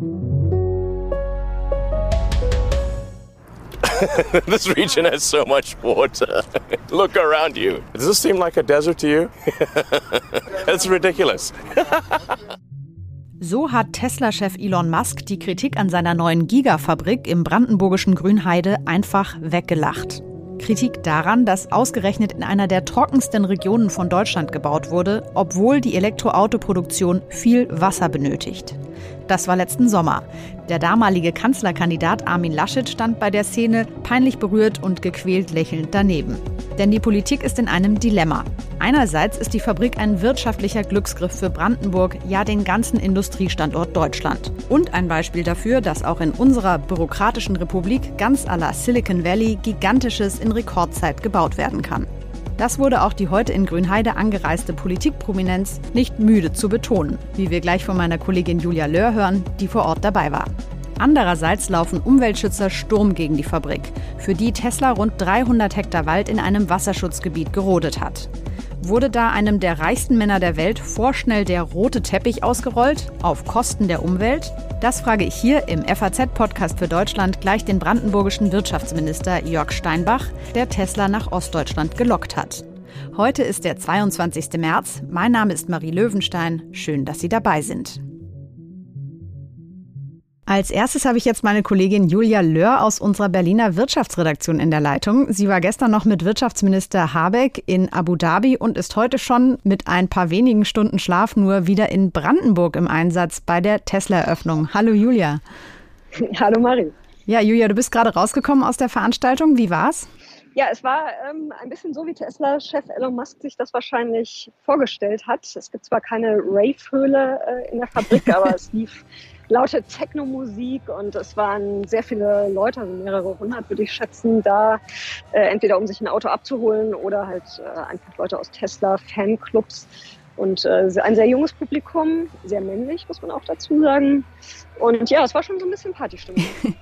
this region has so much water. Look around you. Does this seem like a desert to you? It's ridiculous. So hat Tesla-Chef Elon Musk die Kritik an seiner neuen Gigafabrik im brandenburgischen Grünheide einfach weggelacht. Kritik daran, dass ausgerechnet in einer der trockensten Regionen von Deutschland gebaut wurde, obwohl die Elektroautoproduktion viel Wasser benötigt. Das war letzten Sommer. Der damalige Kanzlerkandidat Armin Laschet stand bei der Szene peinlich berührt und gequält lächelnd daneben. Denn die Politik ist in einem Dilemma. Einerseits ist die Fabrik ein wirtschaftlicher Glücksgriff für Brandenburg, ja den ganzen Industriestandort Deutschland. Und ein Beispiel dafür, dass auch in unserer bürokratischen Republik ganz à la Silicon Valley Gigantisches in Rekordzeit gebaut werden kann. Das wurde auch die heute in Grünheide angereiste Politikprominenz nicht müde zu betonen, wie wir gleich von meiner Kollegin Julia Löhr hören, die vor Ort dabei war. Andererseits laufen Umweltschützer Sturm gegen die Fabrik, für die Tesla rund 300 Hektar Wald in einem Wasserschutzgebiet gerodet hat. Wurde da einem der reichsten Männer der Welt vorschnell der rote Teppich ausgerollt, auf Kosten der Umwelt? Das frage ich hier im FAZ-Podcast für Deutschland gleich den brandenburgischen Wirtschaftsminister Jörg Steinbach, der Tesla nach Ostdeutschland gelockt hat. Heute ist der 22. März. Mein Name ist Marie Löwenstein. Schön, dass Sie dabei sind. Als erstes habe ich jetzt meine Kollegin Julia Löhr aus unserer Berliner Wirtschaftsredaktion in der Leitung. Sie war gestern noch mit Wirtschaftsminister Habeck in Abu Dhabi und ist heute schon mit ein paar wenigen Stunden Schlaf nur wieder in Brandenburg im Einsatz bei der Tesla-Eröffnung. Hallo Julia. Hallo Marie. Ja, Julia, du bist gerade rausgekommen aus der Veranstaltung. Wie war's? Ja, es war ähm, ein bisschen so, wie Tesla-Chef Elon Musk sich das wahrscheinlich vorgestellt hat. Es gibt zwar keine Rave-Höhle äh, in der Fabrik, aber es lief laute Techno-Musik und es waren sehr viele Leute, also mehrere hundert würde ich schätzen, da äh, entweder um sich ein Auto abzuholen oder halt äh, einfach Leute aus Tesla-Fanclubs und äh, ein sehr junges Publikum, sehr männlich, muss man auch dazu sagen. Und ja, es war schon so ein bisschen Partystimmung.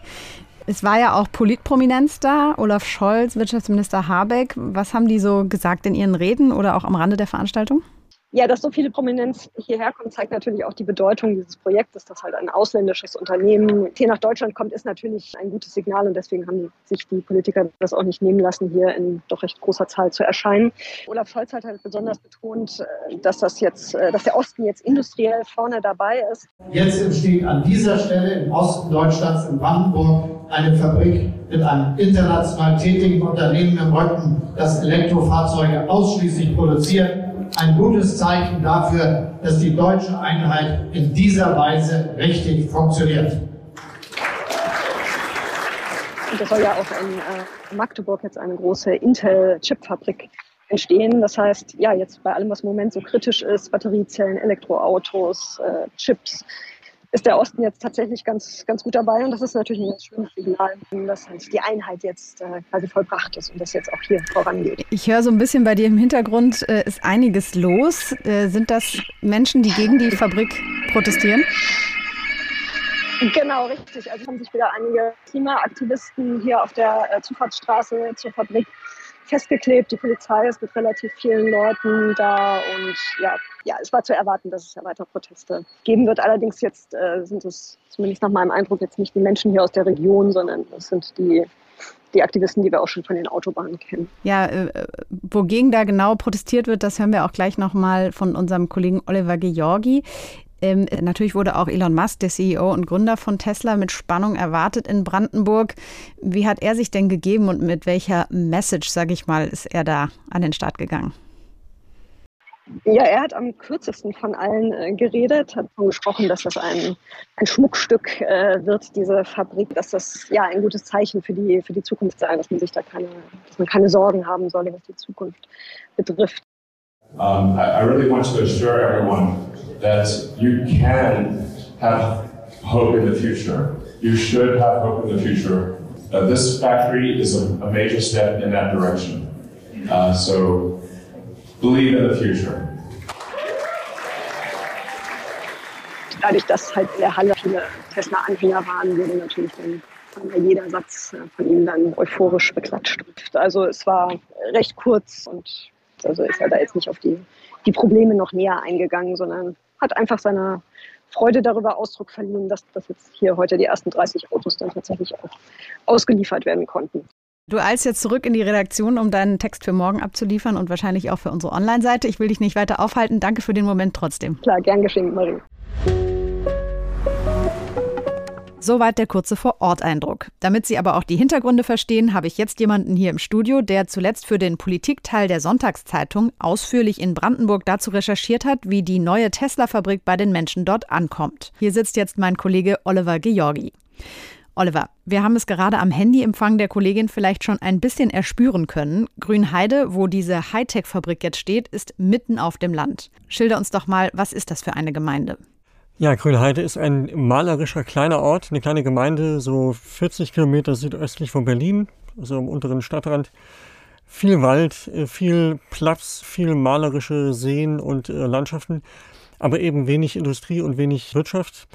Es war ja auch Politprominenz da, Olaf Scholz, Wirtschaftsminister Habeck. Was haben die so gesagt in ihren Reden oder auch am Rande der Veranstaltung? Ja, dass so viele Prominenz hierher kommt, zeigt natürlich auch die Bedeutung dieses Projektes, dass halt ein ausländisches Unternehmen hier nach Deutschland kommt, ist natürlich ein gutes Signal und deswegen haben sich die Politiker das auch nicht nehmen lassen, hier in doch recht großer Zahl zu erscheinen. Olaf Scholz hat halt besonders betont, äh, dass das jetzt, äh, dass der Osten jetzt industriell vorne dabei ist. Jetzt entsteht an dieser Stelle im Osten Deutschlands in Brandenburg eine Fabrik mit einem international tätigen Unternehmen im Rücken, das Elektrofahrzeuge ausschließlich produziert ein gutes Zeichen dafür, dass die deutsche Einheit in dieser Weise richtig funktioniert. Und es soll ja auch in äh, Magdeburg jetzt eine große Intel-Chip-Fabrik entstehen. Das heißt, ja, jetzt bei allem, was im Moment so kritisch ist, Batteriezellen, Elektroautos, äh, Chips, ist der Osten jetzt tatsächlich ganz, ganz gut dabei. Und das ist natürlich ein ganz schönes Signal, dass halt die Einheit jetzt äh, quasi vollbracht ist und das jetzt auch hier vorangeht. Ich höre so ein bisschen bei dir im Hintergrund, äh, ist einiges los. Äh, sind das Menschen, die gegen die Fabrik protestieren? Genau, richtig. Also haben sich wieder einige Klimaaktivisten hier auf der äh, Zufahrtsstraße zur Fabrik festgeklebt. Die Polizei ist mit relativ vielen Leuten da und ja, ja, es war zu erwarten, dass es ja weiter Proteste geben wird. Allerdings jetzt äh, sind es zumindest nach meinem Eindruck jetzt nicht die Menschen hier aus der Region, sondern es sind die die Aktivisten, die wir auch schon von den Autobahnen kennen. Ja, äh, wogegen da genau protestiert wird, das hören wir auch gleich nochmal von unserem Kollegen Oliver Georgi. Ähm, natürlich wurde auch Elon Musk, der CEO und Gründer von Tesla, mit Spannung erwartet in Brandenburg. Wie hat er sich denn gegeben und mit welcher Message, sage ich mal, ist er da an den Start gegangen? Ja, er hat am kürzesten von allen äh, geredet, hat davon gesprochen, dass das ein, ein Schmuckstück äh, wird, diese Fabrik, dass das ja ein gutes Zeichen für die, für die Zukunft sei, dass man sich da keine, dass man keine Sorgen haben solle, was die Zukunft betrifft. Um, I, I really want to assure everyone that you can have hope in the future. You should have hope in the future. Uh, this factory is a, a, major step in that direction. Uh, so believe in the future. Dadurch, dass halt in der Halle viele Tesla-Anhänger waren, wurde natürlich dann jeder Satz äh, von ihm dann euphorisch beklatscht. Also es war recht kurz und also ist er da jetzt nicht auf die, die Probleme noch näher eingegangen, sondern hat einfach seine Freude darüber Ausdruck verliehen, dass, dass jetzt hier heute die ersten 30 Autos dann tatsächlich auch ausgeliefert werden konnten. Du eilst jetzt zurück in die Redaktion, um deinen Text für morgen abzuliefern und wahrscheinlich auch für unsere Online-Seite. Ich will dich nicht weiter aufhalten. Danke für den Moment trotzdem. Klar, gern geschehen, Marie. Soweit der kurze Vor-Ort-Eindruck. Damit Sie aber auch die Hintergründe verstehen, habe ich jetzt jemanden hier im Studio, der zuletzt für den Politikteil der Sonntagszeitung ausführlich in Brandenburg dazu recherchiert hat, wie die neue Tesla-Fabrik bei den Menschen dort ankommt. Hier sitzt jetzt mein Kollege Oliver Georgi. Oliver, wir haben es gerade am Handyempfang der Kollegin vielleicht schon ein bisschen erspüren können. Grünheide, wo diese Hightech-Fabrik jetzt steht, ist mitten auf dem Land. Schilder uns doch mal, was ist das für eine Gemeinde? Ja, Grünheide ist ein malerischer kleiner Ort, eine kleine Gemeinde, so 40 Kilometer südöstlich von Berlin, also am unteren Stadtrand. Viel Wald, äh, viel Platz, viel malerische Seen und äh, Landschaften, aber eben wenig Industrie und wenig Wirtschaft.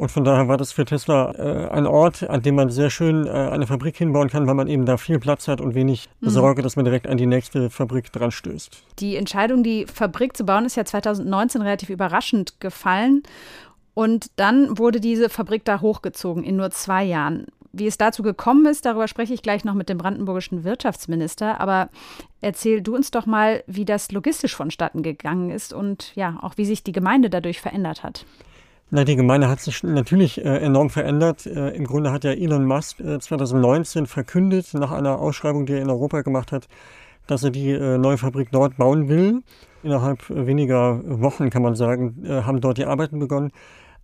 Und von daher war das für Tesla äh, ein Ort, an dem man sehr schön äh, eine Fabrik hinbauen kann, weil man eben da viel Platz hat und wenig mhm. Sorge, dass man direkt an die nächste Fabrik dran stößt. Die Entscheidung, die Fabrik zu bauen, ist ja 2019 relativ überraschend gefallen. Und dann wurde diese Fabrik da hochgezogen in nur zwei Jahren. Wie es dazu gekommen ist, darüber spreche ich gleich noch mit dem brandenburgischen Wirtschaftsminister. Aber erzähl du uns doch mal, wie das logistisch vonstatten gegangen ist und ja, auch wie sich die Gemeinde dadurch verändert hat. Na, die Gemeinde hat sich natürlich äh, enorm verändert. Äh, Im Grunde hat ja Elon Musk äh, 2019 verkündet, nach einer Ausschreibung, die er in Europa gemacht hat, dass er die äh, neue Fabrik dort bauen will. Innerhalb weniger Wochen, kann man sagen, äh, haben dort die Arbeiten begonnen.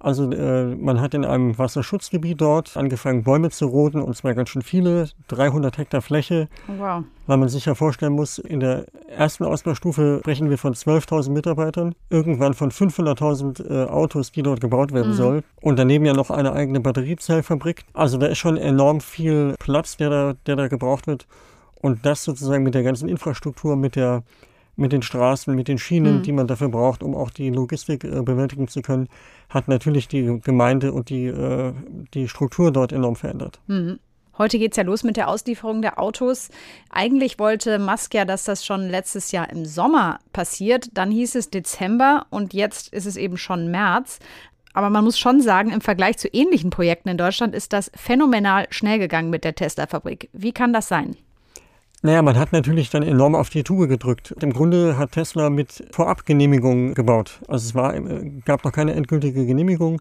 Also äh, man hat in einem Wasserschutzgebiet dort angefangen, Bäume zu roden, und zwar ganz schön viele, 300 Hektar Fläche. Wow. Weil man sich ja vorstellen muss, in der ersten Ausbaustufe sprechen wir von 12.000 Mitarbeitern, irgendwann von 500.000 äh, Autos, die dort gebaut werden mhm. soll. Und daneben ja noch eine eigene Batteriezellfabrik. Also da ist schon enorm viel Platz, der da, der da gebraucht wird. Und das sozusagen mit der ganzen Infrastruktur, mit der mit den Straßen, mit den Schienen, mhm. die man dafür braucht, um auch die Logistik äh, bewältigen zu können, hat natürlich die Gemeinde und die, äh, die Struktur dort enorm verändert. Mhm. Heute geht es ja los mit der Auslieferung der Autos. Eigentlich wollte Musk ja, dass das schon letztes Jahr im Sommer passiert. Dann hieß es Dezember und jetzt ist es eben schon März. Aber man muss schon sagen, im Vergleich zu ähnlichen Projekten in Deutschland ist das phänomenal schnell gegangen mit der Tesla-Fabrik. Wie kann das sein? Naja, man hat natürlich dann enorm auf die Tube gedrückt. Im Grunde hat Tesla mit Vorabgenehmigungen gebaut. Also es war, äh, gab noch keine endgültige Genehmigung.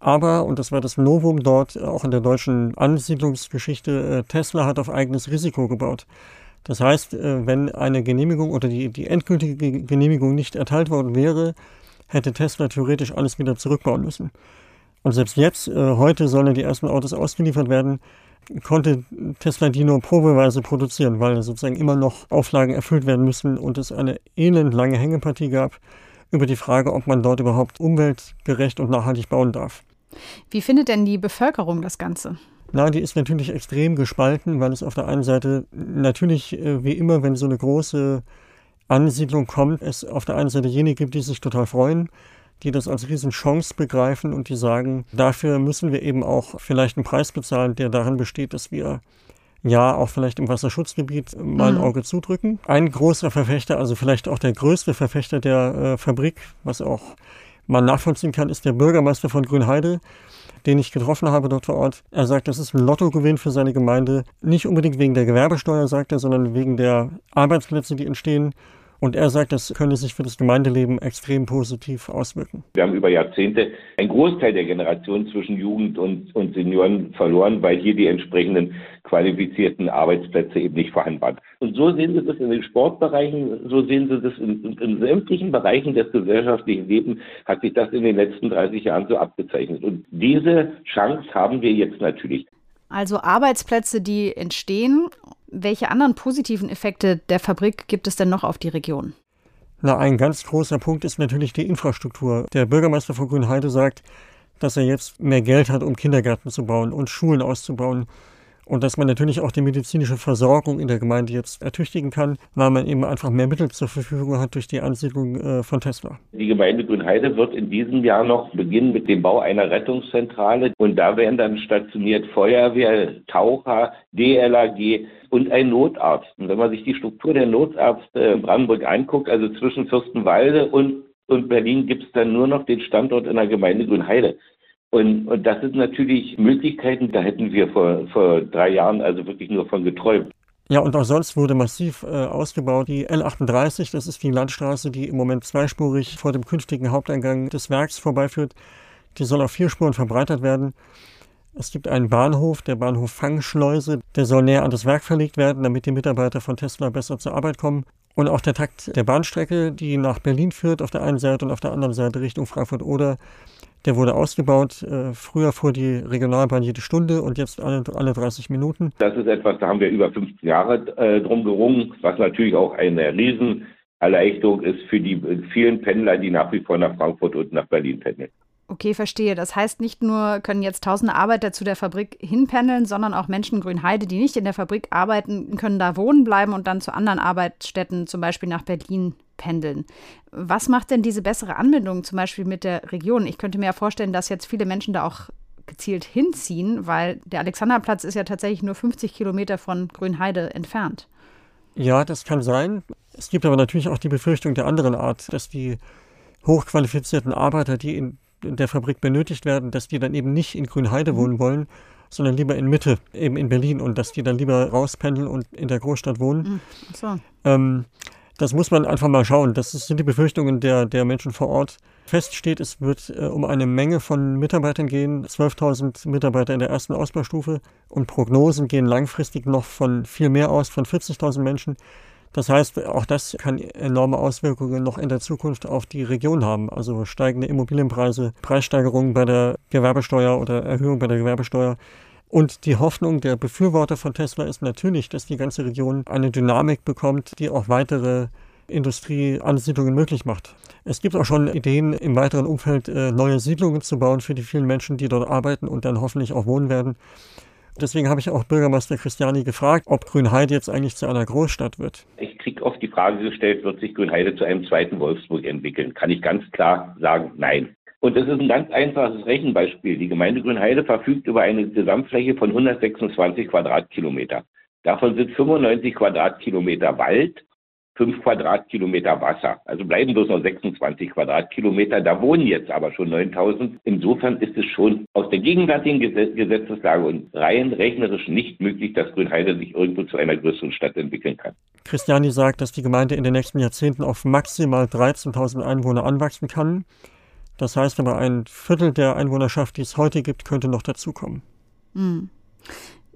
Aber, und das war das Novum dort, auch in der deutschen Ansiedlungsgeschichte, äh, Tesla hat auf eigenes Risiko gebaut. Das heißt, äh, wenn eine Genehmigung oder die, die endgültige Genehmigung nicht erteilt worden wäre, hätte Tesla theoretisch alles wieder zurückbauen müssen. Und selbst jetzt, heute sollen die ersten Autos ausgeliefert werden, konnte Tesla die nur probeweise produzieren, weil sozusagen immer noch Auflagen erfüllt werden müssen und es eine elendlange Hängepartie gab über die Frage, ob man dort überhaupt umweltgerecht und nachhaltig bauen darf. Wie findet denn die Bevölkerung das Ganze? Na, die ist natürlich extrem gespalten, weil es auf der einen Seite natürlich, äh, wie immer, wenn so eine große Ansiedlung kommt, es auf der einen Seite jene gibt, die sich total freuen, die das als Riesenchance begreifen und die sagen, dafür müssen wir eben auch vielleicht einen Preis bezahlen, der darin besteht, dass wir ja auch vielleicht im Wasserschutzgebiet mal ein mhm. Auge zudrücken. Ein großer Verfechter, also vielleicht auch der größte Verfechter der äh, Fabrik, was auch man nachvollziehen kann, ist der Bürgermeister von Grünheide, den ich getroffen habe dort vor Ort. Er sagt, das ist ein Lottogewinn für seine Gemeinde. Nicht unbedingt wegen der Gewerbesteuer, sagt er, sondern wegen der Arbeitsplätze, die entstehen und er sagt, das könne sich für das Gemeindeleben extrem positiv auswirken. Wir haben über Jahrzehnte einen Großteil der Generation zwischen Jugend und, und Senioren verloren, weil hier die entsprechenden qualifizierten Arbeitsplätze eben nicht vorhanden waren. Und so sehen Sie das in den Sportbereichen, so sehen Sie das in, in, in sämtlichen Bereichen des gesellschaftlichen Lebens, hat sich das in den letzten 30 Jahren so abgezeichnet. Und diese Chance haben wir jetzt natürlich. Also Arbeitsplätze, die entstehen welche anderen positiven Effekte der Fabrik gibt es denn noch auf die Region? Na, ein ganz großer Punkt ist natürlich die Infrastruktur. Der Bürgermeister von Grünheide sagt, dass er jetzt mehr Geld hat, um Kindergärten zu bauen und Schulen auszubauen und dass man natürlich auch die medizinische Versorgung in der Gemeinde jetzt ertüchtigen kann, weil man eben einfach mehr Mittel zur Verfügung hat durch die Ansiedlung äh, von Tesla. Die Gemeinde Grünheide wird in diesem Jahr noch beginnen mit dem Bau einer Rettungszentrale und da werden dann stationiert Feuerwehr, Taucher, DLAG und ein Notarzt. Und wenn man sich die Struktur der Notärzte in Brandenburg anguckt, also zwischen Fürstenwalde und und Berlin gibt es dann nur noch den Standort in der Gemeinde Grünheide. Und, und das sind natürlich Möglichkeiten, da hätten wir vor, vor drei Jahren also wirklich nur von geträumt. Ja, und auch sonst wurde massiv äh, ausgebaut. Die L38, das ist die Landstraße, die im Moment zweispurig vor dem künftigen Haupteingang des Werks vorbeiführt. Die soll auf vier Spuren verbreitert werden. Es gibt einen Bahnhof, der Bahnhof Fangschleuse, der soll näher an das Werk verlegt werden, damit die Mitarbeiter von Tesla besser zur Arbeit kommen. Und auch der Takt der Bahnstrecke, die nach Berlin führt, auf der einen Seite und auf der anderen Seite Richtung Frankfurt-Oder, der wurde ausgebaut. Äh, früher fuhr die Regionalbahn jede Stunde und jetzt alle, alle 30 Minuten. Das ist etwas, da haben wir über 15 Jahre äh, drum gerungen, was natürlich auch eine Riesenerleichterung ist für die vielen Pendler, die nach wie vor nach Frankfurt und nach Berlin pendeln. Okay, verstehe. Das heißt, nicht nur können jetzt tausende Arbeiter zu der Fabrik hinpendeln, sondern auch Menschen Grünheide, die nicht in der Fabrik arbeiten, können da wohnen bleiben und dann zu anderen Arbeitsstätten, zum Beispiel nach Berlin, pendeln. Was macht denn diese bessere Anbindung zum Beispiel mit der Region? Ich könnte mir ja vorstellen, dass jetzt viele Menschen da auch gezielt hinziehen, weil der Alexanderplatz ist ja tatsächlich nur 50 Kilometer von Grünheide entfernt. Ja, das kann sein. Es gibt aber natürlich auch die Befürchtung der anderen Art, dass die hochqualifizierten Arbeiter, die in in der Fabrik benötigt werden, dass die dann eben nicht in Grünheide mhm. wohnen wollen, sondern lieber in Mitte, eben in Berlin und dass die dann lieber rauspendeln und in der Großstadt wohnen. Mhm. So. Ähm, das muss man einfach mal schauen. Das sind die Befürchtungen der, der Menschen vor Ort. Fest steht, es wird äh, um eine Menge von Mitarbeitern gehen, 12.000 Mitarbeiter in der ersten Ausbaustufe und Prognosen gehen langfristig noch von viel mehr aus, von 40.000 Menschen. Das heißt, auch das kann enorme Auswirkungen noch in der Zukunft auf die Region haben. Also steigende Immobilienpreise, Preissteigerungen bei der Gewerbesteuer oder Erhöhung bei der Gewerbesteuer. Und die Hoffnung der Befürworter von Tesla ist natürlich, dass die ganze Region eine Dynamik bekommt, die auch weitere Industrieansiedlungen möglich macht. Es gibt auch schon Ideen, im weiteren Umfeld äh, neue Siedlungen zu bauen für die vielen Menschen, die dort arbeiten und dann hoffentlich auch wohnen werden. Deswegen habe ich auch Bürgermeister Christiani gefragt, ob Grünheide jetzt eigentlich zu einer Großstadt wird. Ich kriege oft die Frage gestellt, wird sich Grünheide zu einem zweiten Wolfsburg entwickeln? Kann ich ganz klar sagen, nein. Und das ist ein ganz einfaches Rechenbeispiel. Die Gemeinde Grünheide verfügt über eine Gesamtfläche von 126 Quadratkilometer. Davon sind 95 Quadratkilometer Wald 5 Quadratkilometer Wasser. Also bleiben bloß noch 26 Quadratkilometer. Da wohnen jetzt aber schon 9000. Insofern ist es schon aus der gegenwärtigen Gesetzeslage und rein rechnerisch nicht möglich, dass Grünheide sich irgendwo zu einer größeren Stadt entwickeln kann. Christiani sagt, dass die Gemeinde in den nächsten Jahrzehnten auf maximal 13.000 Einwohner anwachsen kann. Das heißt aber, ein Viertel der Einwohnerschaft, die es heute gibt, könnte noch dazukommen. Hm.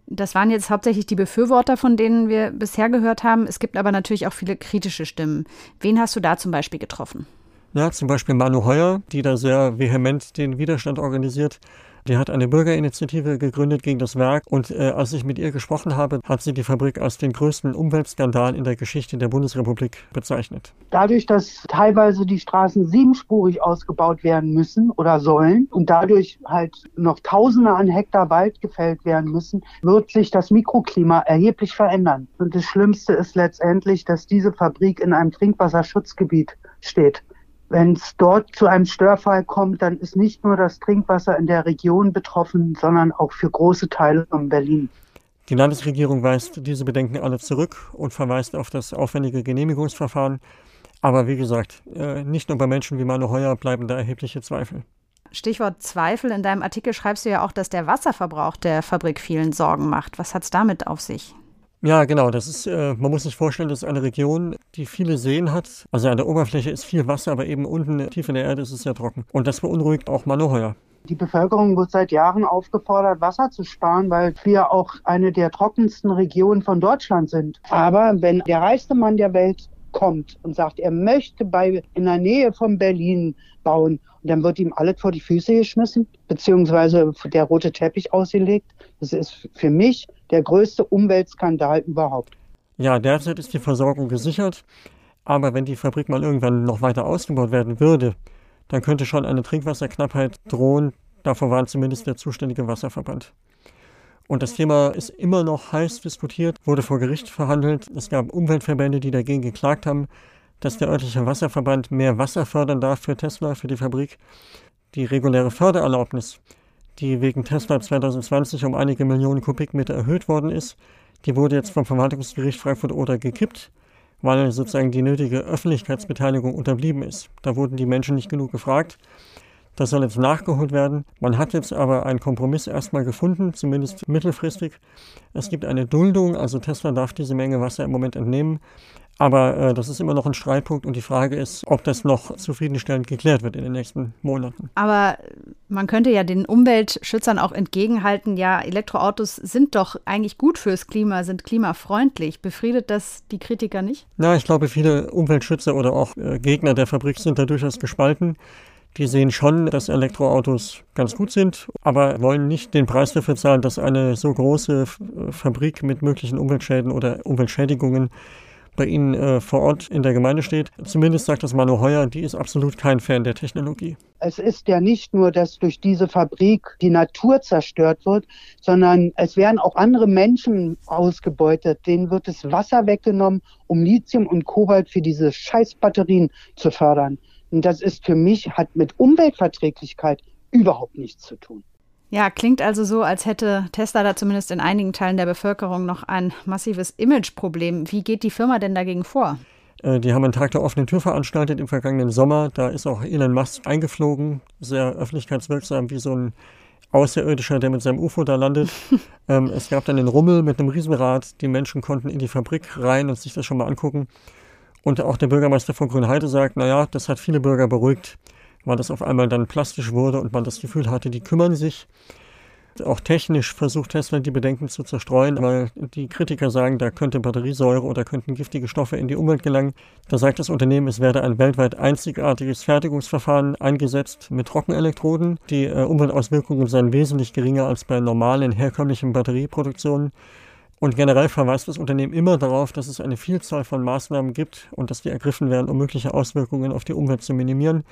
Das waren jetzt hauptsächlich die Befürworter, von denen wir bisher gehört haben. Es gibt aber natürlich auch viele kritische Stimmen. Wen hast du da zum Beispiel getroffen? Ja, zum Beispiel Manu Heuer, die da sehr vehement den Widerstand organisiert. Die hat eine Bürgerinitiative gegründet gegen das Werk und äh, als ich mit ihr gesprochen habe, hat sie die Fabrik als den größten Umweltskandal in der Geschichte der Bundesrepublik bezeichnet. Dadurch, dass teilweise die Straßen siebenspurig ausgebaut werden müssen oder sollen und dadurch halt noch Tausende an Hektar Wald gefällt werden müssen, wird sich das Mikroklima erheblich verändern. Und das Schlimmste ist letztendlich, dass diese Fabrik in einem Trinkwasserschutzgebiet steht. Wenn es dort zu einem Störfall kommt, dann ist nicht nur das Trinkwasser in der Region betroffen, sondern auch für große Teile von Berlin. Die Landesregierung weist diese Bedenken alle zurück und verweist auf das aufwendige Genehmigungsverfahren. Aber wie gesagt, äh, nicht nur bei Menschen wie Manu Heuer bleiben da erhebliche Zweifel. Stichwort Zweifel. In deinem Artikel schreibst du ja auch, dass der Wasserverbrauch der Fabrik vielen Sorgen macht. Was hat es damit auf sich? Ja, genau. Das ist, äh, man muss sich vorstellen, das ist eine Region, die viele Seen hat. Also an der Oberfläche ist viel Wasser, aber eben unten tief in der Erde ist es sehr trocken. Und das beunruhigt auch Manoheuer. Die Bevölkerung wird seit Jahren aufgefordert, Wasser zu sparen, weil wir auch eine der trockensten Regionen von Deutschland sind. Aber wenn der reichste Mann der Welt kommt und sagt, er möchte bei, in der Nähe von Berlin bauen, und dann wird ihm alles vor die Füße geschmissen, beziehungsweise der rote Teppich ausgelegt. Das ist für mich der größte Umweltskandal überhaupt. Ja, derzeit ist die Versorgung gesichert, aber wenn die Fabrik mal irgendwann noch weiter ausgebaut werden würde, dann könnte schon eine Trinkwasserknappheit drohen. Davor warnt zumindest der zuständige Wasserverband. Und das Thema ist immer noch heiß diskutiert, wurde vor Gericht verhandelt. Es gab Umweltverbände, die dagegen geklagt haben, dass der örtliche Wasserverband mehr Wasser fördern darf für Tesla, für die Fabrik. Die reguläre Fördererlaubnis die wegen Tesla 2020 um einige Millionen Kubikmeter erhöht worden ist. Die wurde jetzt vom Verwaltungsgericht Frankfurt-Oder gekippt, weil sozusagen die nötige Öffentlichkeitsbeteiligung unterblieben ist. Da wurden die Menschen nicht genug gefragt. Das soll jetzt nachgeholt werden. Man hat jetzt aber einen Kompromiss erstmal gefunden, zumindest mittelfristig. Es gibt eine Duldung, also Tesla darf diese Menge Wasser im Moment entnehmen. Aber äh, das ist immer noch ein Streitpunkt und die Frage ist, ob das noch zufriedenstellend geklärt wird in den nächsten Monaten. Aber man könnte ja den Umweltschützern auch entgegenhalten, ja, Elektroautos sind doch eigentlich gut fürs Klima, sind klimafreundlich. Befriedet das die Kritiker nicht? Na, ich glaube, viele Umweltschützer oder auch äh, Gegner der Fabrik sind da durchaus gespalten. Die sehen schon, dass Elektroautos ganz gut sind, aber wollen nicht den Preis dafür zahlen, dass eine so große Fabrik mit möglichen Umweltschäden oder Umweltschädigungen bei Ihnen äh, vor Ort in der Gemeinde steht. Zumindest sagt das Manu Heuer, die ist absolut kein Fan der Technologie. Es ist ja nicht nur, dass durch diese Fabrik die Natur zerstört wird, sondern es werden auch andere Menschen ausgebeutet. Denen wird das Wasser weggenommen, um Lithium und Kobalt für diese Scheißbatterien zu fördern. Und das ist für mich, hat mit Umweltverträglichkeit überhaupt nichts zu tun. Ja, klingt also so, als hätte Tesla da zumindest in einigen Teilen der Bevölkerung noch ein massives Imageproblem. Wie geht die Firma denn dagegen vor? Äh, die haben einen Tag der offenen Tür veranstaltet im vergangenen Sommer. Da ist auch Elon Musk eingeflogen, sehr öffentlichkeitswirksam, wie so ein Außerirdischer, der mit seinem UFO da landet. ähm, es gab dann den Rummel mit einem Riesenrad. Die Menschen konnten in die Fabrik rein und sich das schon mal angucken. Und auch der Bürgermeister von Grünheide sagt, naja, das hat viele Bürger beruhigt, weil das auf einmal dann plastisch wurde und man das Gefühl hatte, die kümmern sich. Auch technisch versucht Tesla die Bedenken zu zerstreuen, weil die Kritiker sagen, da könnte Batteriesäure oder könnten giftige Stoffe in die Umwelt gelangen. Da sagt das Unternehmen, es werde ein weltweit einzigartiges Fertigungsverfahren eingesetzt mit Trockenelektroden. Die äh, Umweltauswirkungen seien wesentlich geringer als bei normalen herkömmlichen Batterieproduktionen. Und generell verweist das Unternehmen immer darauf, dass es eine Vielzahl von Maßnahmen gibt und dass die ergriffen werden, um mögliche Auswirkungen auf die Umwelt zu minimieren.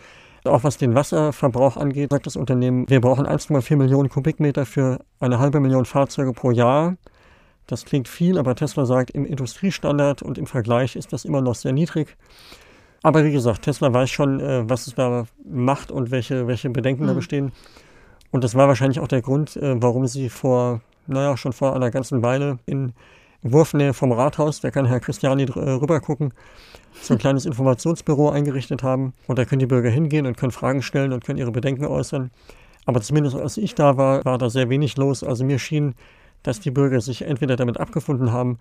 Auch was den Wasserverbrauch angeht, sagt das Unternehmen, wir brauchen 1,4 Millionen Kubikmeter für eine halbe Million Fahrzeuge pro Jahr. Das klingt viel, aber Tesla sagt, im Industriestandard und im Vergleich ist das immer noch sehr niedrig. Aber wie gesagt, Tesla weiß schon, äh, was es da macht und welche, welche Bedenken mhm. da bestehen. Und das war wahrscheinlich auch der Grund, äh, warum sie vor naja, schon vor einer ganzen Weile in Wurfnähe vom Rathaus, da kann Herr Christiani äh, rüber gucken, so ein kleines Informationsbüro eingerichtet haben. Und da können die Bürger hingehen und können Fragen stellen und können ihre Bedenken äußern. Aber zumindest als ich da war, war da sehr wenig los. Also mir schien, dass die Bürger sich entweder damit abgefunden haben,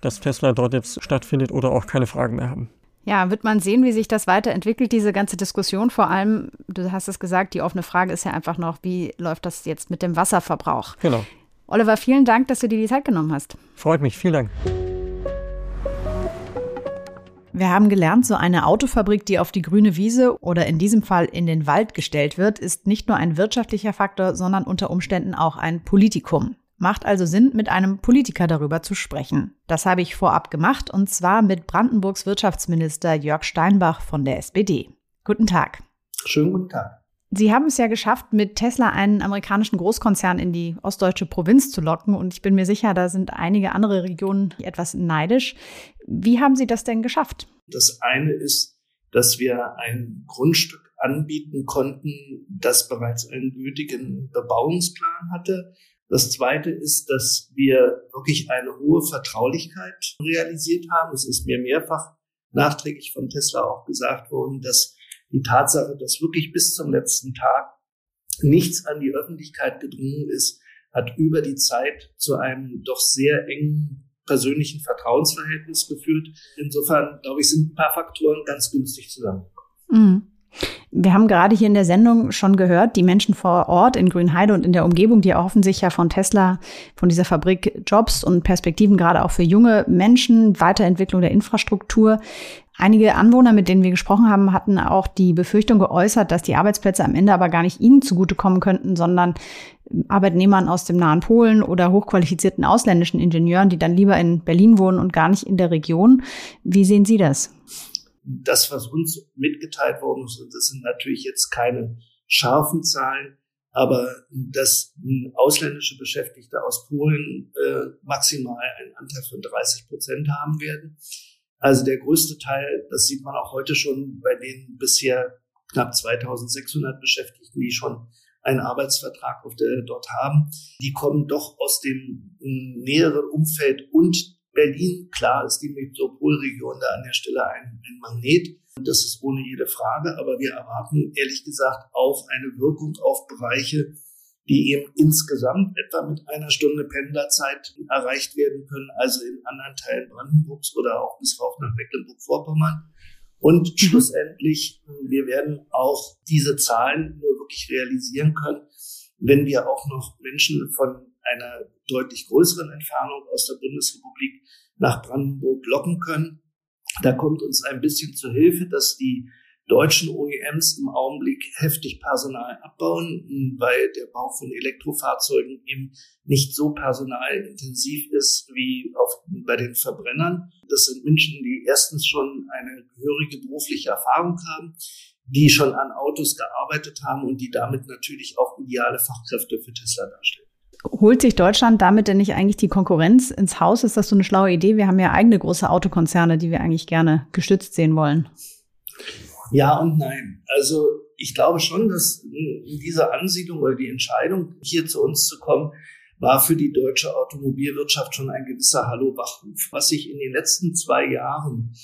dass Tesla dort jetzt stattfindet oder auch keine Fragen mehr haben. Ja, wird man sehen, wie sich das weiterentwickelt, diese ganze Diskussion. Vor allem, du hast es gesagt, die offene Frage ist ja einfach noch, wie läuft das jetzt mit dem Wasserverbrauch? Genau. Oliver, vielen Dank, dass du dir die Zeit genommen hast. Freut mich, vielen Dank. Wir haben gelernt, so eine Autofabrik, die auf die grüne Wiese oder in diesem Fall in den Wald gestellt wird, ist nicht nur ein wirtschaftlicher Faktor, sondern unter Umständen auch ein Politikum. Macht also Sinn, mit einem Politiker darüber zu sprechen. Das habe ich vorab gemacht und zwar mit Brandenburgs Wirtschaftsminister Jörg Steinbach von der SPD. Guten Tag. Schönen guten Tag. Sie haben es ja geschafft, mit Tesla einen amerikanischen Großkonzern in die ostdeutsche Provinz zu locken. Und ich bin mir sicher, da sind einige andere Regionen etwas neidisch. Wie haben Sie das denn geschafft? Das eine ist, dass wir ein Grundstück anbieten konnten, das bereits einen gültigen Bebauungsplan hatte. Das zweite ist, dass wir wirklich eine hohe Vertraulichkeit realisiert haben. Es ist mir mehrfach nachträglich von Tesla auch gesagt worden, dass die Tatsache, dass wirklich bis zum letzten Tag nichts an die Öffentlichkeit gedrungen ist, hat über die Zeit zu einem doch sehr engen persönlichen Vertrauensverhältnis geführt. Insofern, glaube ich, sind ein paar Faktoren ganz günstig zusammengekommen. Mhm. Wir haben gerade hier in der Sendung schon gehört, die Menschen vor Ort in Grünheide und in der Umgebung, die erhoffen sich ja von Tesla, von dieser Fabrik Jobs und Perspektiven gerade auch für junge Menschen, Weiterentwicklung der Infrastruktur. Einige Anwohner, mit denen wir gesprochen haben, hatten auch die Befürchtung geäußert, dass die Arbeitsplätze am Ende aber gar nicht ihnen zugutekommen könnten, sondern Arbeitnehmern aus dem nahen Polen oder hochqualifizierten ausländischen Ingenieuren, die dann lieber in Berlin wohnen und gar nicht in der Region. Wie sehen Sie das? Das, was uns mitgeteilt worden ist, das sind natürlich jetzt keine scharfen Zahlen, aber dass ausländische Beschäftigte aus Polen äh, maximal einen Anteil von 30 Prozent haben werden also der größte Teil, das sieht man auch heute schon bei den bisher knapp 2600 Beschäftigten, die schon einen Arbeitsvertrag auf der, dort haben, die kommen doch aus dem näheren Umfeld und Berlin, klar ist die Metropolregion da an der Stelle ein, ein Magnet. Das ist ohne jede Frage. Aber wir erwarten ehrlich gesagt auch eine Wirkung auf Bereiche, die eben insgesamt etwa mit einer Stunde Pendlerzeit erreicht werden können, also in anderen Teilen Brandenburgs oder auch bis rauf nach Mecklenburg-Vorpommern. Und mhm. schlussendlich, wir werden auch diese Zahlen nur wirklich realisieren können, wenn wir auch noch Menschen von einer deutlich größeren Entfernung aus der Bundesrepublik nach Brandenburg locken können. Da kommt uns ein bisschen zu Hilfe, dass die deutschen OEMs im Augenblick heftig Personal abbauen, weil der Bau von Elektrofahrzeugen eben nicht so personalintensiv ist wie auf, bei den Verbrennern. Das sind Menschen, die erstens schon eine gehörige berufliche Erfahrung haben, die schon an Autos gearbeitet haben und die damit natürlich auch ideale Fachkräfte für Tesla darstellen. Holt sich Deutschland damit denn nicht eigentlich die Konkurrenz ins Haus? Ist das so eine schlaue Idee? Wir haben ja eigene große Autokonzerne, die wir eigentlich gerne gestützt sehen wollen. Ja und nein. Also ich glaube schon, dass diese Ansiedlung oder die Entscheidung, hier zu uns zu kommen, war für die deutsche Automobilwirtschaft schon ein gewisser Hallo-Wachruf. Was sich in den letzten zwei Jahren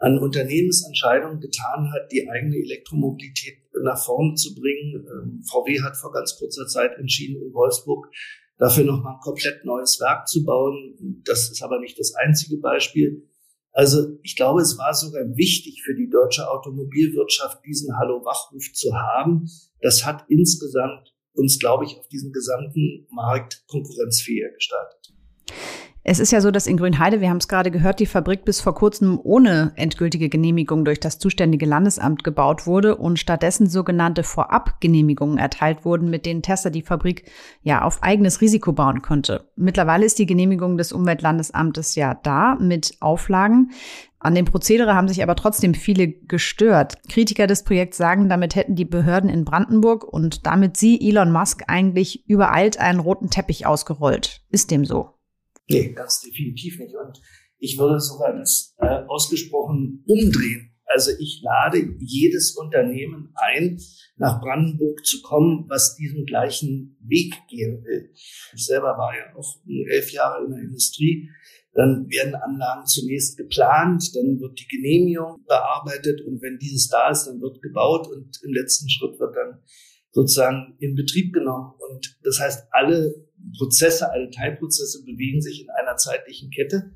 an Unternehmensentscheidungen getan hat, die eigene Elektromobilität nach vorne zu bringen. Ähm, VW hat vor ganz kurzer Zeit entschieden, in Wolfsburg dafür nochmal ein komplett neues Werk zu bauen. Das ist aber nicht das einzige Beispiel. Also ich glaube, es war sogar wichtig für die deutsche Automobilwirtschaft, diesen Hallo-Wachruf zu haben. Das hat insgesamt uns, glaube ich, auf diesem gesamten Markt konkurrenzfähiger gestaltet. Es ist ja so, dass in Grünheide, wir haben es gerade gehört, die Fabrik bis vor kurzem ohne endgültige Genehmigung durch das zuständige Landesamt gebaut wurde und stattdessen sogenannte Vorabgenehmigungen erteilt wurden, mit denen Tesla die Fabrik ja auf eigenes Risiko bauen konnte. Mittlerweile ist die Genehmigung des Umweltlandesamtes ja da mit Auflagen. An dem Prozedere haben sich aber trotzdem viele gestört. Kritiker des Projekts sagen, damit hätten die Behörden in Brandenburg und damit sie, Elon Musk, eigentlich übereilt einen roten Teppich ausgerollt. Ist dem so? Nee, ganz definitiv nicht. Und ich würde sogar das äh, ausgesprochen umdrehen. Also ich lade jedes Unternehmen ein, nach Brandenburg zu kommen, was diesen gleichen Weg gehen will. Ich selber war ja auch elf Jahre in der Industrie. Dann werden Anlagen zunächst geplant, dann wird die Genehmigung bearbeitet und wenn dieses da ist, dann wird gebaut und im letzten Schritt wird dann sozusagen in Betrieb genommen. Und das heißt, alle Prozesse, alle Teilprozesse bewegen sich in einer zeitlichen Kette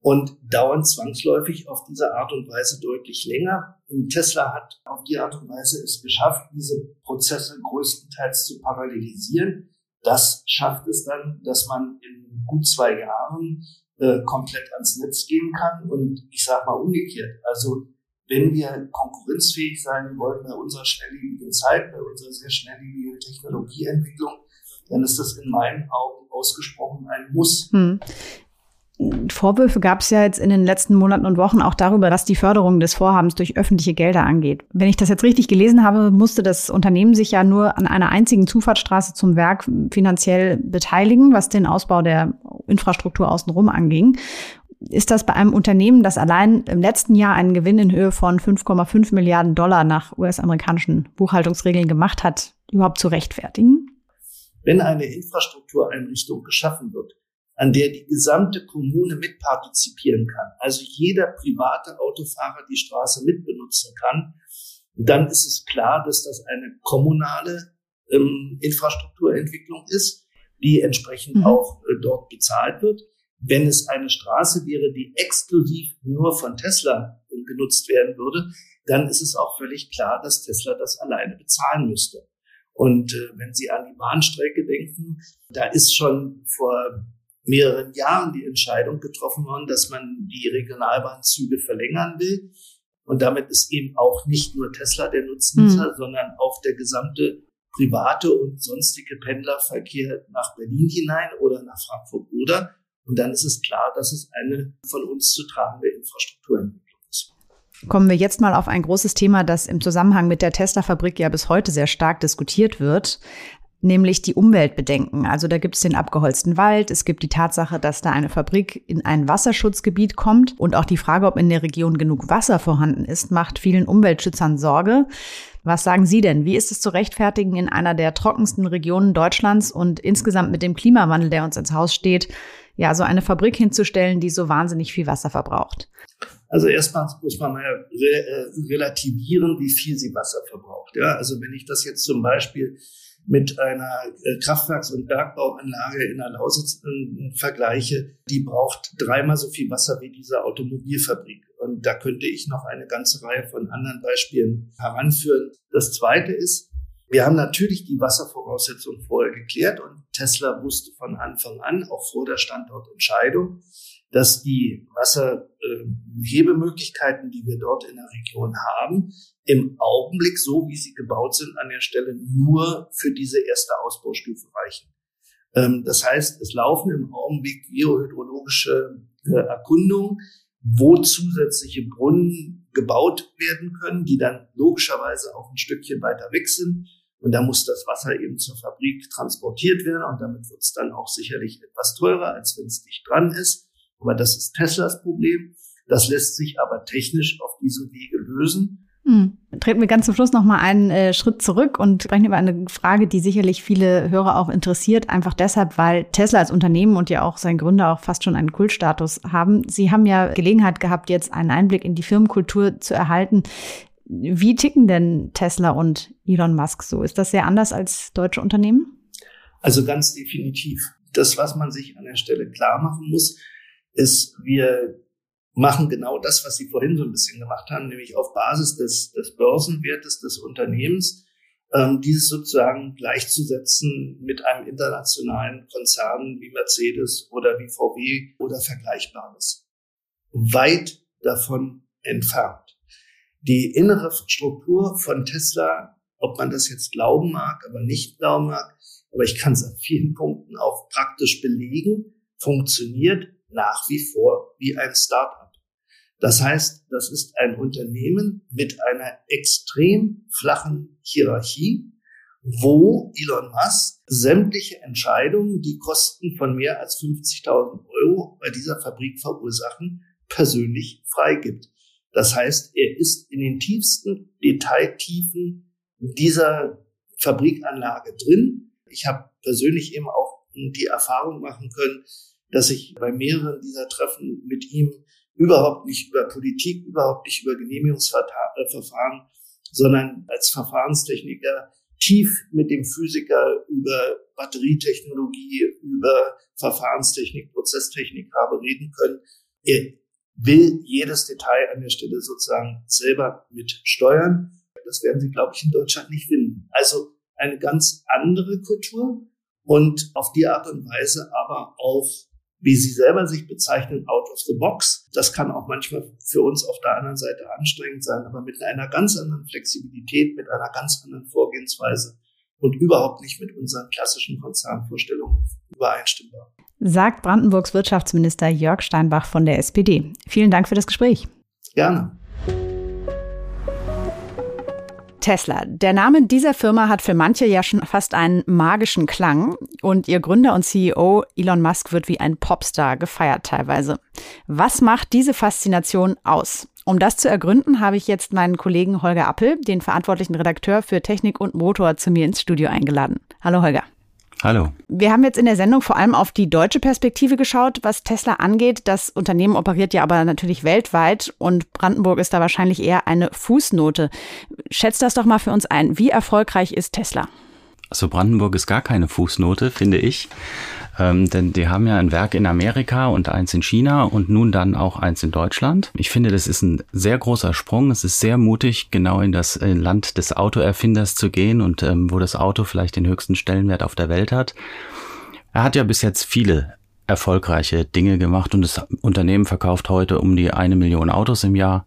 und dauern zwangsläufig auf diese Art und Weise deutlich länger. Und Tesla hat auf die Art und Weise es geschafft, diese Prozesse größtenteils zu parallelisieren. Das schafft es dann, dass man in gut zwei Jahren äh, komplett ans Netz gehen kann. Und ich sage mal umgekehrt, also wenn wir konkurrenzfähig sein wollen bei unserer schnelllebigen Zeit, bei unserer sehr schnelllebigen Technologieentwicklung, dann ist das in meinen Augen ausgesprochen ein Muss. Hm. Vorwürfe gab es ja jetzt in den letzten Monaten und Wochen auch darüber, dass die Förderung des Vorhabens durch öffentliche Gelder angeht. Wenn ich das jetzt richtig gelesen habe, musste das Unternehmen sich ja nur an einer einzigen Zufahrtsstraße zum Werk finanziell beteiligen, was den Ausbau der Infrastruktur außenrum anging. Ist das bei einem Unternehmen, das allein im letzten Jahr einen Gewinn in Höhe von 5,5 Milliarden Dollar nach US-amerikanischen Buchhaltungsregeln gemacht hat, überhaupt zu rechtfertigen? Wenn eine Infrastruktureinrichtung geschaffen wird, an der die gesamte Kommune mitpartizipieren kann, also jeder private Autofahrer die Straße mitbenutzen kann, dann ist es klar, dass das eine kommunale ähm, Infrastrukturentwicklung ist, die entsprechend mhm. auch äh, dort bezahlt wird. Wenn es eine Straße wäre, die exklusiv nur von Tesla äh, genutzt werden würde, dann ist es auch völlig klar, dass Tesla das alleine bezahlen müsste. Und äh, wenn Sie an die Bahnstrecke denken, da ist schon vor mehreren Jahren die Entscheidung getroffen worden, dass man die Regionalbahnzüge verlängern will. Und damit ist eben auch nicht nur Tesla der Nutznießer, mhm. sondern auch der gesamte private und sonstige Pendlerverkehr nach Berlin hinein oder nach Frankfurt oder. Und dann ist es klar, dass es eine von uns zu tragende Infrastruktur ist. Kommen wir jetzt mal auf ein großes Thema, das im Zusammenhang mit der Tesla-Fabrik ja bis heute sehr stark diskutiert wird nämlich die Umweltbedenken. Also da gibt es den abgeholzten Wald, es gibt die Tatsache, dass da eine Fabrik in ein Wasserschutzgebiet kommt und auch die Frage, ob in der Region genug Wasser vorhanden ist, macht vielen Umweltschützern Sorge. Was sagen Sie denn? Wie ist es zu rechtfertigen, in einer der trockensten Regionen Deutschlands und insgesamt mit dem Klimawandel, der uns ins Haus steht, ja, so eine Fabrik hinzustellen, die so wahnsinnig viel Wasser verbraucht? Also erstmal muss man mal äh, relativieren, wie viel sie Wasser verbraucht. Ja, also wenn ich das jetzt zum Beispiel mit einer äh, Kraftwerks- und Bergbauanlage in der Lausitz äh, vergleiche, die braucht dreimal so viel Wasser wie diese Automobilfabrik. Und da könnte ich noch eine ganze Reihe von anderen Beispielen heranführen. Das Zweite ist, wir haben natürlich die Wasservoraussetzungen vorher geklärt und Tesla wusste von Anfang an, auch vor der Standortentscheidung, dass die Wasserhebemöglichkeiten, die wir dort in der Region haben, im Augenblick, so wie sie gebaut sind, an der Stelle nur für diese erste Ausbaustufe reichen. Ähm, das heißt, es laufen im Augenblick geohydrologische äh, Erkundungen, wo zusätzliche Brunnen gebaut werden können, die dann logischerweise auch ein Stückchen weiter weg sind. Und da muss das Wasser eben zur Fabrik transportiert werden und damit wird es dann auch sicherlich etwas teurer, als wenn es dicht dran ist. Aber das ist Teslas Problem. Das lässt sich aber technisch auf diesem Wege lösen. Hm. Treten wir ganz zum Schluss noch mal einen äh, Schritt zurück und sprechen über eine Frage, die sicherlich viele Hörer auch interessiert, einfach deshalb, weil Tesla als Unternehmen und ja auch sein Gründer auch fast schon einen Kultstatus haben. Sie haben ja Gelegenheit gehabt, jetzt einen Einblick in die Firmenkultur zu erhalten. Wie ticken denn Tesla und Elon Musk so? Ist das sehr anders als deutsche Unternehmen? Also ganz definitiv. Das, was man sich an der Stelle klar machen muss, ist, wir machen genau das, was Sie vorhin so ein bisschen gemacht haben, nämlich auf Basis des, des Börsenwertes des Unternehmens, ähm, dieses sozusagen gleichzusetzen mit einem internationalen Konzern wie Mercedes oder wie VW oder Vergleichbares. Weit davon entfernt. Die innere Struktur von Tesla, ob man das jetzt glauben mag, aber nicht glauben mag, aber ich kann es an vielen Punkten auch praktisch belegen, funktioniert nach wie vor wie ein Startup. Das heißt, das ist ein Unternehmen mit einer extrem flachen Hierarchie, wo Elon Musk sämtliche Entscheidungen, die Kosten von mehr als 50.000 Euro bei dieser Fabrik verursachen, persönlich freigibt. Das heißt, er ist in den tiefsten Detailtiefen dieser Fabrikanlage drin. Ich habe persönlich eben auch die Erfahrung machen können, dass ich bei mehreren dieser Treffen mit ihm überhaupt nicht über Politik, überhaupt nicht über Genehmigungsverfahren, sondern als Verfahrenstechniker tief mit dem Physiker über Batterietechnologie, über Verfahrenstechnik, Prozesstechnik habe reden können. Er will jedes Detail an der Stelle sozusagen selber mitsteuern. Das werden Sie, glaube ich, in Deutschland nicht finden. Also eine ganz andere Kultur und auf die Art und Weise aber auch wie sie selber sich bezeichnen, out of the box. Das kann auch manchmal für uns auf der anderen Seite anstrengend sein, aber mit einer ganz anderen Flexibilität, mit einer ganz anderen Vorgehensweise und überhaupt nicht mit unseren klassischen Konzernvorstellungen übereinstimmbar. Sagt Brandenburgs Wirtschaftsminister Jörg Steinbach von der SPD. Vielen Dank für das Gespräch. Gerne. Tesla. Der Name dieser Firma hat für manche ja schon fast einen magischen Klang und ihr Gründer und CEO Elon Musk wird wie ein Popstar gefeiert teilweise. Was macht diese Faszination aus? Um das zu ergründen, habe ich jetzt meinen Kollegen Holger Appel, den verantwortlichen Redakteur für Technik und Motor, zu mir ins Studio eingeladen. Hallo Holger. Hallo. Wir haben jetzt in der Sendung vor allem auf die deutsche Perspektive geschaut, was Tesla angeht. Das Unternehmen operiert ja aber natürlich weltweit und Brandenburg ist da wahrscheinlich eher eine Fußnote. Schätzt das doch mal für uns ein. Wie erfolgreich ist Tesla? Also Brandenburg ist gar keine Fußnote, finde ich. Ähm, denn die haben ja ein Werk in Amerika und eins in China und nun dann auch eins in Deutschland. Ich finde, das ist ein sehr großer Sprung. Es ist sehr mutig, genau in das äh, Land des Autoerfinders zu gehen und ähm, wo das Auto vielleicht den höchsten Stellenwert auf der Welt hat. Er hat ja bis jetzt viele erfolgreiche Dinge gemacht und das Unternehmen verkauft heute um die eine Million Autos im Jahr.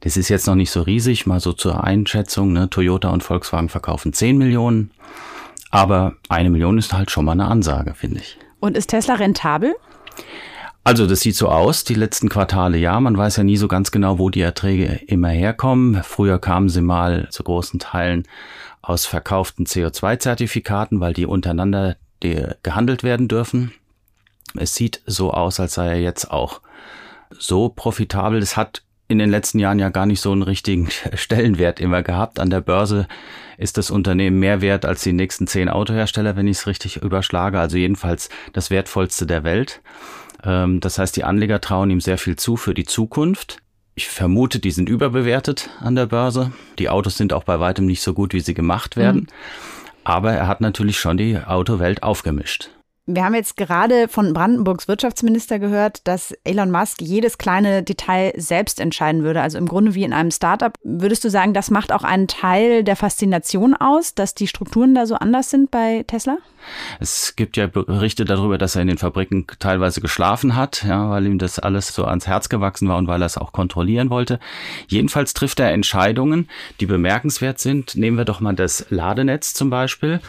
Das ist jetzt noch nicht so riesig, mal so zur Einschätzung. Ne? Toyota und Volkswagen verkaufen 10 Millionen. Aber eine Million ist halt schon mal eine Ansage, finde ich. Und ist Tesla rentabel? Also das sieht so aus, die letzten Quartale ja. Man weiß ja nie so ganz genau, wo die Erträge immer herkommen. Früher kamen sie mal zu großen Teilen aus verkauften CO2-Zertifikaten, weil die untereinander die gehandelt werden dürfen. Es sieht so aus, als sei er jetzt auch so profitabel. Es hat in den letzten Jahren ja gar nicht so einen richtigen Stellenwert immer gehabt. An der Börse ist das Unternehmen mehr wert als die nächsten zehn Autohersteller, wenn ich es richtig überschlage. Also jedenfalls das wertvollste der Welt. Ähm, das heißt, die Anleger trauen ihm sehr viel zu für die Zukunft. Ich vermute, die sind überbewertet an der Börse. Die Autos sind auch bei weitem nicht so gut, wie sie gemacht werden. Mhm. Aber er hat natürlich schon die Autowelt aufgemischt. Wir haben jetzt gerade von Brandenburgs Wirtschaftsminister gehört, dass Elon Musk jedes kleine Detail selbst entscheiden würde. Also im Grunde wie in einem Startup. Würdest du sagen, das macht auch einen Teil der Faszination aus, dass die Strukturen da so anders sind bei Tesla? Es gibt ja Berichte darüber, dass er in den Fabriken teilweise geschlafen hat, ja, weil ihm das alles so ans Herz gewachsen war und weil er es auch kontrollieren wollte. Jedenfalls trifft er Entscheidungen, die bemerkenswert sind. Nehmen wir doch mal das Ladenetz zum Beispiel.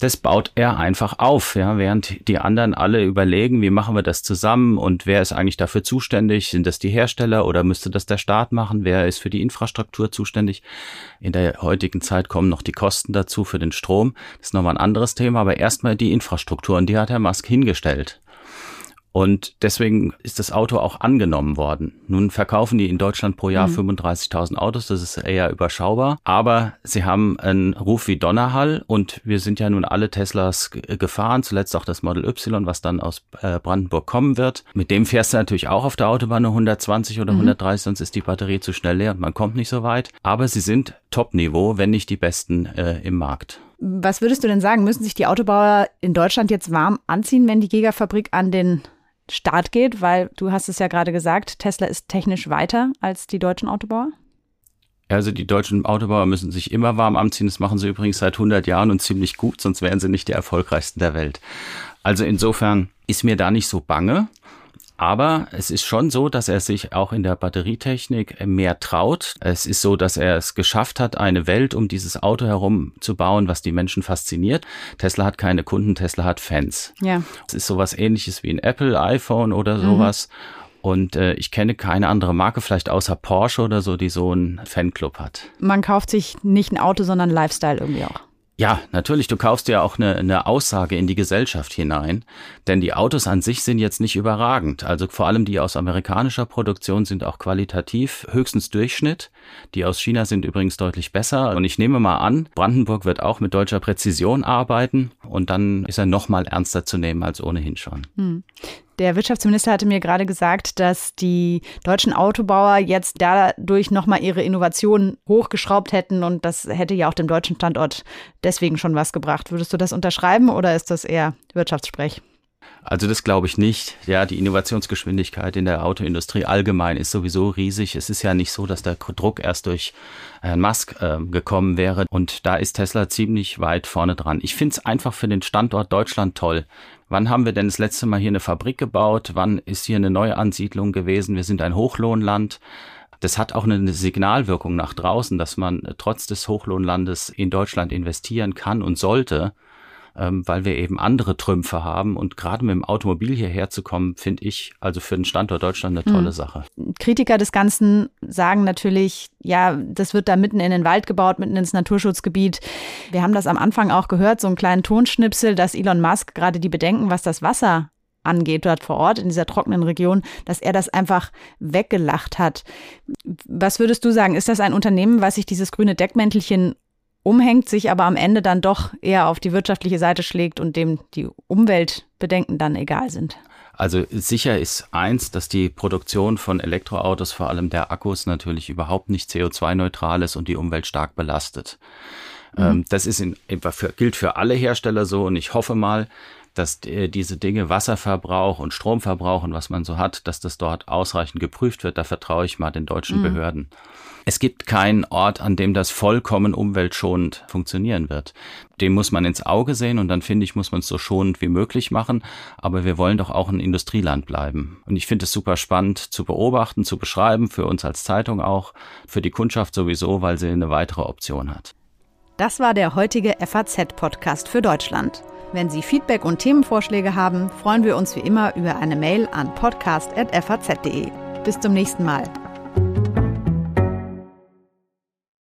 Das baut er einfach auf, ja, während die anderen alle überlegen, wie machen wir das zusammen und wer ist eigentlich dafür zuständig? Sind das die Hersteller oder müsste das der Staat machen? Wer ist für die Infrastruktur zuständig? In der heutigen Zeit kommen noch die Kosten dazu für den Strom. Das ist nochmal ein anderes Thema, aber erst erstmal die Infrastruktur und die hat Herr Musk hingestellt. Und deswegen ist das Auto auch angenommen worden. Nun verkaufen die in Deutschland pro Jahr mhm. 35.000 Autos, das ist eher überschaubar. Aber sie haben einen Ruf wie Donnerhall und wir sind ja nun alle Teslas gefahren, zuletzt auch das Model Y, was dann aus äh, Brandenburg kommen wird. Mit dem fährst du natürlich auch auf der Autobahn nur 120 oder mhm. 130, sonst ist die Batterie zu schnell leer und man kommt nicht so weit. Aber sie sind Top-Niveau, wenn nicht die besten äh, im Markt. Was würdest du denn sagen? Müssen sich die Autobauer in Deutschland jetzt warm anziehen, wenn die Gigafabrik an den Start geht? Weil du hast es ja gerade gesagt, Tesla ist technisch weiter als die deutschen Autobauer. Also die deutschen Autobauer müssen sich immer warm anziehen. Das machen sie übrigens seit 100 Jahren und ziemlich gut, sonst wären sie nicht die erfolgreichsten der Welt. Also insofern ist mir da nicht so bange. Aber es ist schon so, dass er sich auch in der Batterietechnik mehr traut. Es ist so, dass er es geschafft hat, eine Welt um dieses Auto herum zu bauen, was die Menschen fasziniert. Tesla hat keine Kunden, Tesla hat Fans. Ja. Es ist sowas ähnliches wie ein Apple, iPhone oder mhm. sowas. Mhm. Und äh, ich kenne keine andere Marke, vielleicht außer Porsche oder so, die so einen Fanclub hat. Man kauft sich nicht ein Auto, sondern Lifestyle irgendwie auch. Ja, natürlich, du kaufst ja auch eine, eine Aussage in die Gesellschaft hinein, denn die Autos an sich sind jetzt nicht überragend. Also vor allem die aus amerikanischer Produktion sind auch qualitativ höchstens Durchschnitt. Die aus China sind übrigens deutlich besser. Und ich nehme mal an, Brandenburg wird auch mit deutscher Präzision arbeiten und dann ist er noch mal ernster zu nehmen als ohnehin schon. Hm. Der Wirtschaftsminister hatte mir gerade gesagt, dass die deutschen Autobauer jetzt dadurch nochmal ihre Innovationen hochgeschraubt hätten und das hätte ja auch dem deutschen Standort deswegen schon was gebracht. Würdest du das unterschreiben oder ist das eher Wirtschaftssprech? Also das glaube ich nicht. Ja, die Innovationsgeschwindigkeit in der Autoindustrie allgemein ist sowieso riesig. Es ist ja nicht so, dass der Druck erst durch Herrn Musk äh, gekommen wäre. Und da ist Tesla ziemlich weit vorne dran. Ich finde es einfach für den Standort Deutschland toll. Wann haben wir denn das letzte Mal hier eine Fabrik gebaut? Wann ist hier eine Neuansiedlung gewesen? Wir sind ein Hochlohnland. Das hat auch eine Signalwirkung nach draußen, dass man trotz des Hochlohnlandes in Deutschland investieren kann und sollte ähm, weil wir eben andere Trümpfe haben. Und gerade mit dem Automobil hierher zu kommen, finde ich also für den Standort Deutschland eine tolle hm. Sache. Kritiker des Ganzen sagen natürlich, ja, das wird da mitten in den Wald gebaut, mitten ins Naturschutzgebiet. Wir haben das am Anfang auch gehört, so einen kleinen Tonschnipsel, dass Elon Musk gerade die Bedenken, was das Wasser angeht dort vor Ort in dieser trockenen Region, dass er das einfach weggelacht hat. Was würdest du sagen? Ist das ein Unternehmen, was sich dieses grüne Deckmäntelchen umhängt, sich aber am Ende dann doch eher auf die wirtschaftliche Seite schlägt und dem die Umweltbedenken dann egal sind. Also sicher ist eins, dass die Produktion von Elektroautos, vor allem der Akkus, natürlich überhaupt nicht CO2-neutral ist und die Umwelt stark belastet. Mhm. Ähm, das ist in, gilt für alle Hersteller so und ich hoffe mal, dass diese Dinge Wasserverbrauch und Stromverbrauch und was man so hat, dass das dort ausreichend geprüft wird. Da vertraue ich mal den deutschen mhm. Behörden. Es gibt keinen Ort, an dem das vollkommen umweltschonend funktionieren wird. Dem muss man ins Auge sehen und dann finde ich, muss man es so schonend wie möglich machen. Aber wir wollen doch auch ein Industrieland bleiben. Und ich finde es super spannend zu beobachten, zu beschreiben, für uns als Zeitung auch, für die Kundschaft sowieso, weil sie eine weitere Option hat. Das war der heutige FAZ-Podcast für Deutschland. Wenn Sie Feedback und Themenvorschläge haben, freuen wir uns wie immer über eine Mail an podcast.faz.de. Bis zum nächsten Mal.